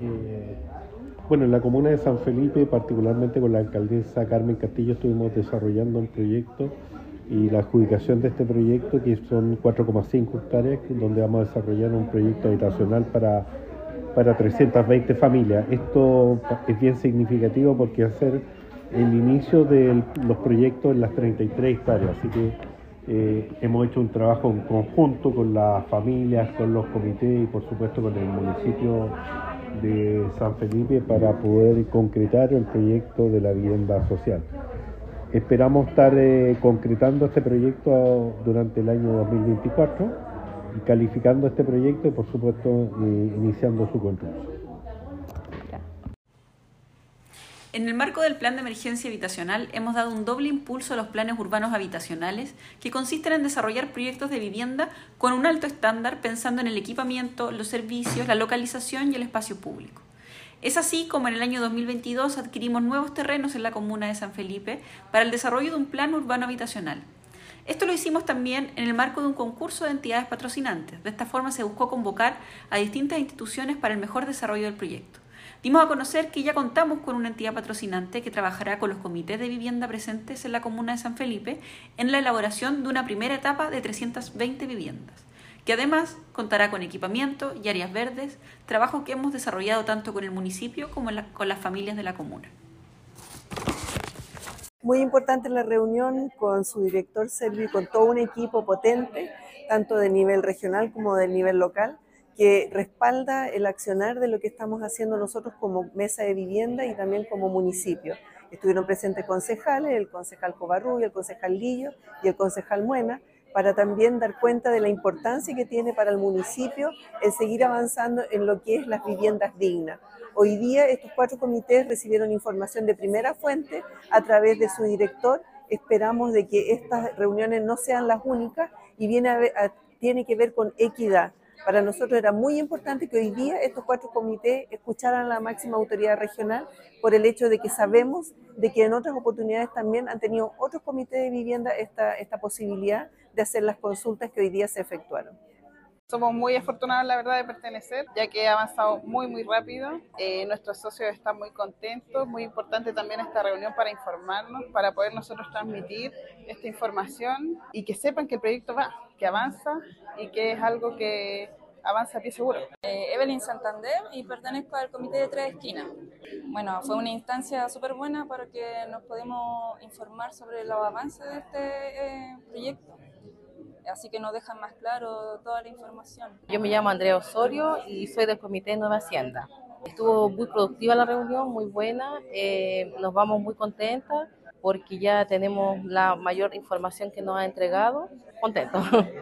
Eh, bueno, en la comuna de San Felipe, particularmente con la alcaldesa Carmen Castillo, estuvimos desarrollando un proyecto y la adjudicación de este proyecto, que son 4,5 hectáreas, donde vamos a desarrollar un proyecto habitacional para, para 320 familias. Esto es bien significativo porque va a ser el inicio de los proyectos en las 33 hectáreas, así que eh, hemos hecho un trabajo en conjunto con las familias, con los comités y por supuesto con el municipio de San Felipe para poder concretar el proyecto de la vivienda social. Esperamos estar eh, concretando este proyecto durante el año 2024 y calificando este proyecto y por supuesto eh, iniciando su construcción. En el marco del Plan de Emergencia Habitacional hemos dado un doble impulso a los planes urbanos habitacionales que consisten en desarrollar proyectos de vivienda con un alto estándar pensando en el equipamiento, los servicios, la localización y el espacio público. Es así como en el año 2022 adquirimos nuevos terrenos en la comuna de San Felipe para el desarrollo de un plan urbano habitacional. Esto lo hicimos también en el marco de un concurso de entidades patrocinantes. De esta forma se buscó convocar a distintas instituciones para el mejor desarrollo del proyecto. Dimos a conocer que ya contamos con una entidad patrocinante que trabajará con los comités de vivienda presentes en la comuna de San Felipe en la elaboración de una primera etapa de 320 viviendas, que además contará con equipamiento y áreas verdes, trabajo que hemos desarrollado tanto con el municipio como con las familias de la comuna. Muy importante la reunión con su director Sergio y con todo un equipo potente, tanto de nivel regional como de nivel local, que respalda el accionar de lo que estamos haciendo nosotros como mesa de vivienda y también como municipio. Estuvieron presentes concejales, el concejal Covarrubio, el concejal Lillo y el concejal Muena, para también dar cuenta de la importancia que tiene para el municipio el seguir avanzando en lo que es las viviendas dignas. Hoy día estos cuatro comités recibieron información de primera fuente a través de su director. Esperamos de que estas reuniones no sean las únicas y viene tiene que ver con equidad para nosotros era muy importante que hoy día estos cuatro comités escucharan a la máxima autoridad regional por el hecho de que sabemos de que en otras oportunidades también han tenido otros comités de vivienda esta, esta posibilidad de hacer las consultas que hoy día se efectuaron. Somos muy afortunados, la verdad, de pertenecer, ya que ha avanzado muy, muy rápido. Eh, nuestros socios están muy contentos. Muy importante también esta reunión para informarnos, para poder nosotros transmitir esta información y que sepan que el proyecto va, que avanza y que es algo que avanza a pie seguro. Eh, Evelyn Santander y pertenezco al Comité de Tres Esquinas. Bueno, fue una instancia súper buena para que nos pudimos informar sobre los avances de este eh, así que nos dejan más claro toda la información. Yo me llamo Andrea Osorio y soy del Comité de Nueva Hacienda. Estuvo muy productiva la reunión, muy buena, eh, nos vamos muy contentas porque ya tenemos la mayor información que nos ha entregado. Contentos.